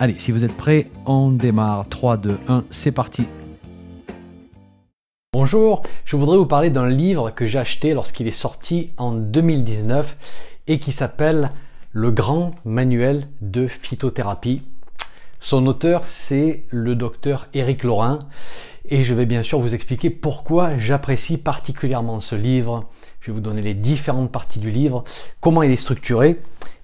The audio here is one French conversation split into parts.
Allez, si vous êtes prêts, on démarre. 3, 2, 1, c'est parti. Bonjour, je voudrais vous parler d'un livre que j'ai acheté lorsqu'il est sorti en 2019 et qui s'appelle Le grand manuel de phytothérapie. Son auteur, c'est le docteur Éric Laurin et je vais bien sûr vous expliquer pourquoi j'apprécie particulièrement ce livre. Je vais vous donner les différentes parties du livre, comment il est structuré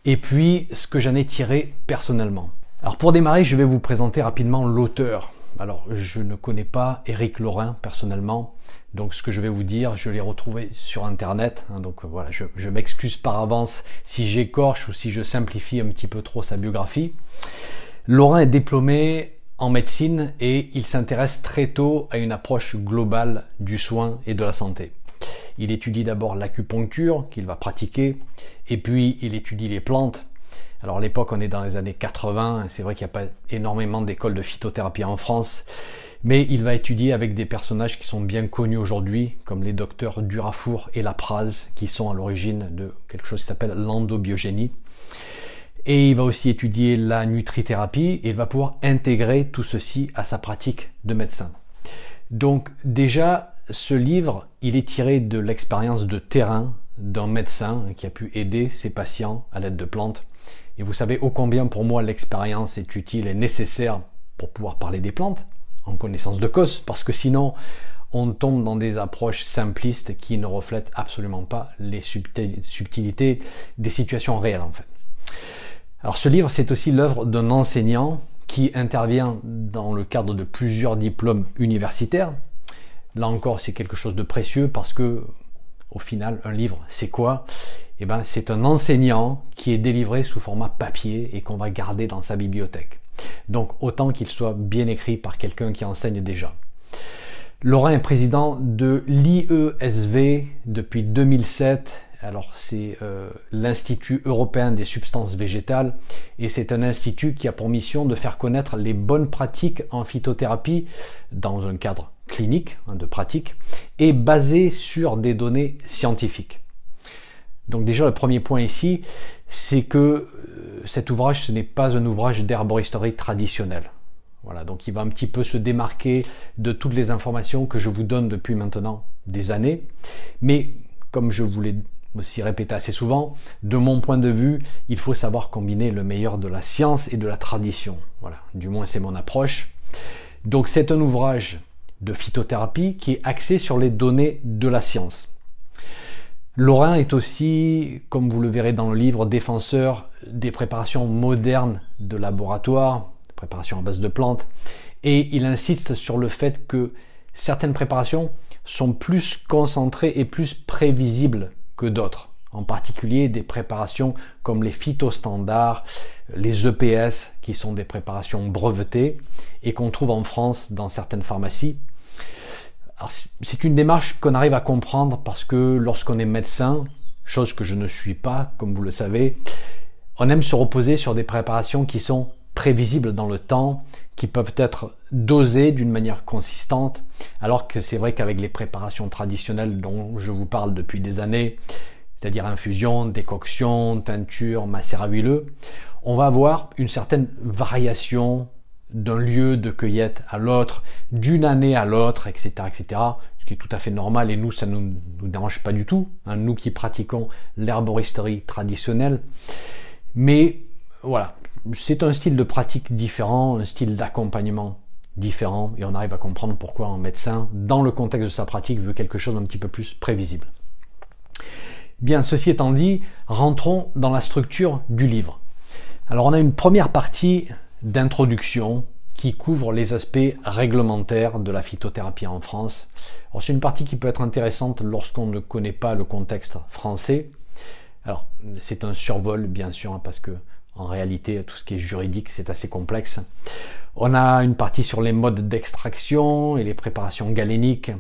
et puis ce que j'en ai tiré personnellement. Alors pour démarrer, je vais vous présenter rapidement l'auteur. Alors je ne connais pas Éric Laurin personnellement, donc ce que je vais vous dire, je l'ai retrouvé sur internet. Hein, donc voilà, je, je m'excuse par avance si j'écorche ou si je simplifie un petit peu trop sa biographie. Laurin est diplômé en médecine et il s'intéresse très tôt à une approche globale du soin et de la santé. Il étudie d'abord l'acupuncture qu'il va pratiquer et puis il étudie les plantes alors à l'époque, on est dans les années 80, c'est vrai qu'il n'y a pas énormément d'écoles de phytothérapie en France, mais il va étudier avec des personnages qui sont bien connus aujourd'hui, comme les docteurs Durafour et Lapraz, qui sont à l'origine de quelque chose qui s'appelle l'endobiogénie. Et il va aussi étudier la nutrithérapie et il va pouvoir intégrer tout ceci à sa pratique de médecin. Donc déjà, ce livre, il est tiré de l'expérience de terrain d'un médecin qui a pu aider ses patients à l'aide de plantes et vous savez ô combien pour moi l'expérience est utile et nécessaire pour pouvoir parler des plantes en connaissance de cause, parce que sinon on tombe dans des approches simplistes qui ne reflètent absolument pas les subtilités des situations réelles en fait. Alors ce livre, c'est aussi l'œuvre d'un enseignant qui intervient dans le cadre de plusieurs diplômes universitaires. Là encore, c'est quelque chose de précieux parce que au final, un livre, c'est quoi? Eh ben, c'est un enseignant qui est délivré sous format papier et qu'on va garder dans sa bibliothèque. Donc autant qu'il soit bien écrit par quelqu'un qui enseigne déjà. Laurent est président de l'IESV depuis 2007. Alors c'est euh, l'Institut européen des substances végétales et c'est un institut qui a pour mission de faire connaître les bonnes pratiques en phytothérapie dans un cadre clinique hein, de pratique et basé sur des données scientifiques. Donc déjà le premier point ici, c'est que euh, cet ouvrage, ce n'est pas un ouvrage d'herboristerie traditionnel. Voilà, donc il va un petit peu se démarquer de toutes les informations que je vous donne depuis maintenant des années. Mais comme je vous l'ai aussi répété assez souvent, de mon point de vue, il faut savoir combiner le meilleur de la science et de la tradition. Voilà, du moins c'est mon approche. Donc c'est un ouvrage de phytothérapie qui est axé sur les données de la science. Laurent est aussi, comme vous le verrez dans le livre, défenseur des préparations modernes de laboratoire, préparations à base de plantes, et il insiste sur le fait que certaines préparations sont plus concentrées et plus prévisibles que d'autres, en particulier des préparations comme les phytostandards, les EPS, qui sont des préparations brevetées et qu'on trouve en France dans certaines pharmacies, c'est une démarche qu'on arrive à comprendre parce que lorsqu'on est médecin, chose que je ne suis pas, comme vous le savez, on aime se reposer sur des préparations qui sont prévisibles dans le temps, qui peuvent être dosées d'une manière consistante, alors que c'est vrai qu'avec les préparations traditionnelles dont je vous parle depuis des années, c'est-à-dire infusion, décoction, teinture, macérat huileux, on va avoir une certaine variation d'un lieu de cueillette à l'autre, d'une année à l'autre, etc., etc. Ce qui est tout à fait normal et nous, ça ne nous, dérange pas du tout, hein, nous qui pratiquons l'herboristerie traditionnelle. Mais voilà, c'est un style de pratique différent, un style d'accompagnement différent et on arrive à comprendre pourquoi un médecin, dans le contexte de sa pratique, veut quelque chose d'un petit peu plus prévisible. Bien, ceci étant dit, rentrons dans la structure du livre. Alors on a une première partie d'introduction qui couvre les aspects réglementaires de la phytothérapie en France. C'est une partie qui peut être intéressante lorsqu'on ne connaît pas le contexte français. Alors, c'est un survol, bien sûr, hein, parce que En réalité, tout ce qui est juridique, c'est assez complexe. On a une partie sur les modes d'extraction et les préparations galéniques.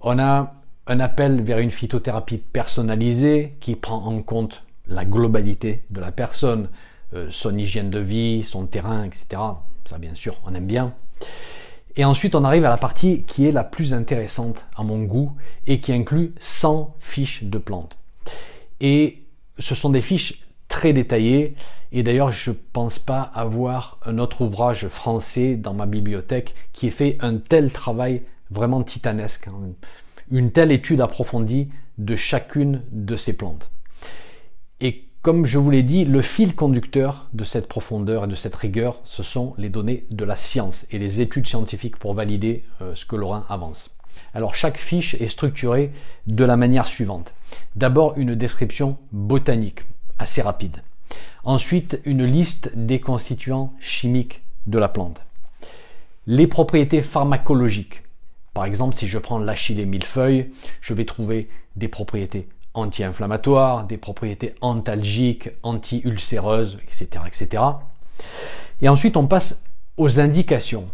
On a un appel vers une phytothérapie personnalisée qui prend en compte la globalité de la personne, euh, son hygiène de vie, son terrain, etc. Ça, bien sûr, on aime bien. Et ensuite, on arrive à la partie qui est la plus intéressante à mon goût et qui inclut 100 fiches de plantes. Et ce sont des fiches très détaillées. Et d'ailleurs, je ne pense pas avoir un autre ouvrage français dans ma bibliothèque qui ait fait un tel travail vraiment titanesque. Hein. Une telle étude approfondie de chacune de ces plantes. Comme je vous l'ai dit, le fil conducteur de cette profondeur et de cette rigueur, ce sont les données de la science et les études scientifiques pour valider euh, ce que Laurent avance. Alors chaque fiche est structurée de la manière suivante. D'abord une description botanique, assez rapide. Ensuite une liste des constituants chimiques de la plante. Les propriétés pharmacologiques. Par exemple, si je prends l'achillée millefeuille, je vais trouver des propriétés anti-inflammatoires, des propriétés antalgiques, anti-ulcéreuses, etc., etc. Et ensuite, on passe aux indications.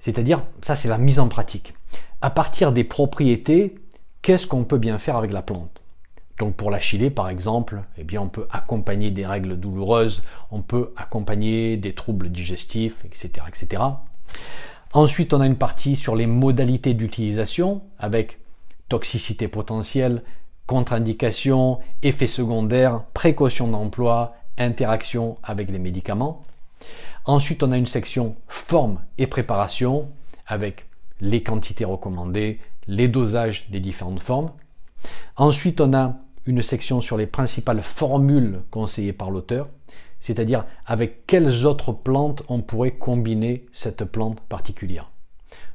C'est-à-dire, ça c'est la mise en pratique. À partir des propriétés, qu'est-ce qu'on peut bien faire avec la plante? Donc pour l'achillée, par exemple, eh bien, on peut accompagner des règles douloureuses, on peut accompagner des troubles digestifs, etc., etc. Ensuite, on a une partie sur les modalités d'utilisation avec toxicité potentielle, contre-indications, effets secondaires, précautions d'emploi, interaction avec les médicaments. Ensuite, on a une section forme et préparation avec les quantités recommandées, les dosages des différentes formes. Ensuite, on a une section sur les principales formules conseillées par l'auteur, c'est-à-dire avec quelles autres plantes on pourrait combiner cette plante particulière.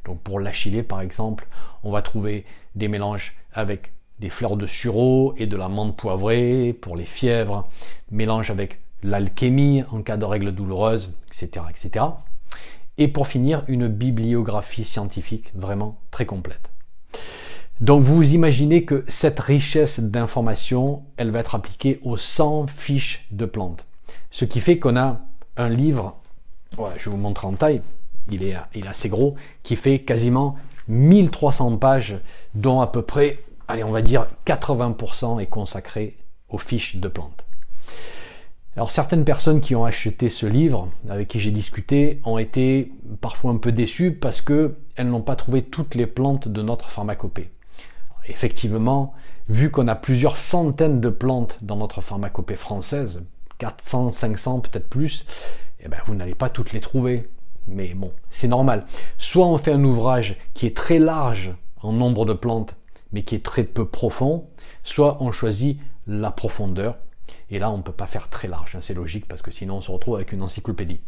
Donc pour l'achillée par exemple, on va trouver des mélanges avec des fleurs de sureau et de la menthe poivrée pour les fièvres, mélange avec l'alchémie en cas de règles douloureuses, etc., etc. Et pour finir, une bibliographie scientifique vraiment très complète. Donc vous imaginez que cette richesse d'informations, elle va être appliquée aux 100 fiches de plantes. Ce qui fait qu'on a un livre, voilà, je vous montre en taille, il est, il est assez gros, qui fait quasiment 1300 pages, dont à peu près allez, on va dire 80% est consacré aux fiches de plantes. Alors certaines personnes qui ont acheté ce livre, avec qui j'ai discuté, ont été parfois un peu déçues parce qu'elles n'ont pas trouvé toutes les plantes de notre pharmacopée. Effectivement, vu qu'on a plusieurs centaines de plantes dans notre pharmacopée française, 400, 500, peut-être plus, eh ben, vous n'allez pas toutes les trouver. Mais bon, c'est normal. Soit on fait un ouvrage qui est très large en nombre de plantes mais qui est très peu profond, soit on choisit la profondeur, et là on ne peut pas faire très large, hein, c'est logique, parce que sinon on se retrouve avec une encyclopédie.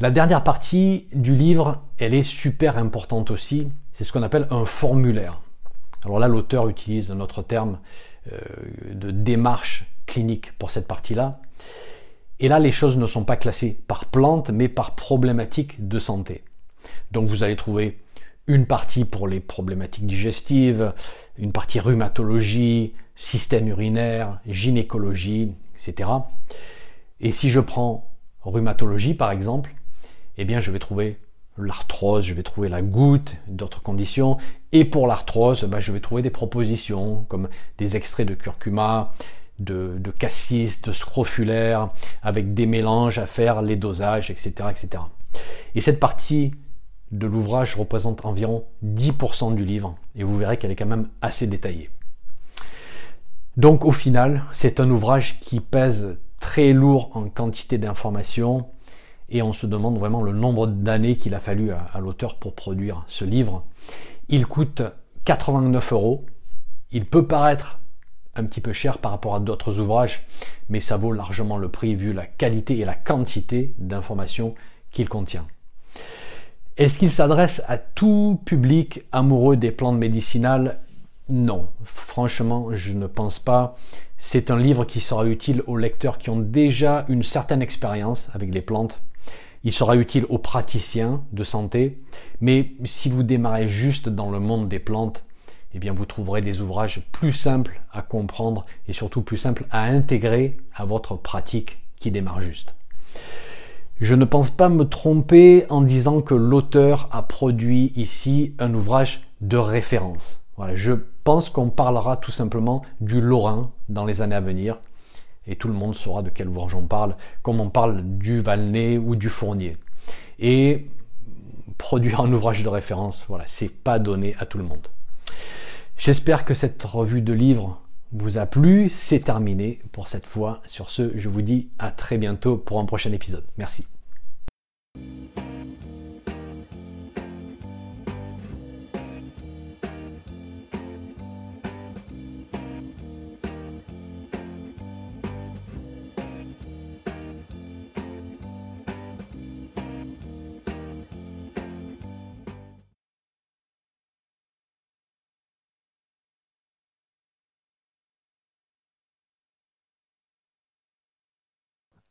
La dernière partie du livre, elle est super importante aussi, c'est ce qu'on appelle un formulaire. Alors là, l'auteur utilise un autre terme euh, de démarche clinique pour cette partie-là. Et là, les choses ne sont pas classées par plante, mais par problématique de santé. Donc vous allez trouver une partie pour les problématiques digestives, une partie rhumatologie, système urinaire, gynécologie, etc. Et si je prends rhumatologie par exemple, eh bien je vais trouver l'arthrose, je vais trouver la goutte, d'autres conditions. Et pour l'arthrose, ben, je vais trouver des propositions comme des extraits de curcuma, de, de cassis, de scrofulaire, avec des mélanges à faire, les dosages, etc., etc. Et cette partie de l'ouvrage représente environ 10% du livre et vous verrez qu'elle est quand même assez détaillée. Donc au final, c'est un ouvrage qui pèse très lourd en quantité d'informations et on se demande vraiment le nombre d'années qu'il a fallu à, l'auteur pour produire ce livre. Il coûte 89 euros. Il peut paraître un petit peu cher par rapport à d'autres ouvrages, mais ça vaut largement le prix vu la qualité et la quantité d'informations qu'il contient. Est-ce qu'il s'adresse à tout public amoureux des plantes médicinales? Non, franchement, je ne pense pas. C'est un livre qui sera utile aux lecteurs qui ont déjà une certaine expérience avec les plantes. Il sera utile aux praticiens de santé, mais si vous démarrez juste dans le monde des plantes, eh bien vous trouverez des ouvrages plus simples à comprendre et surtout plus simples à intégrer à votre pratique qui démarre juste. Je ne pense pas me tromper en disant que l'auteur a produit ici un ouvrage de référence. Voilà, je pense qu'on parlera tout simplement du Lorrain dans les années à venir et tout le monde saura de quel ouvrage on parle, comme on parle du Valnet ou du Fournier. Et produire un ouvrage de référence, voilà, c'est pas donné à tout le monde. J'espère que cette revue de livres vous a plu. C'est terminé pour cette fois. Sur ce, je vous dis à très bientôt pour un prochain épisode. Merci.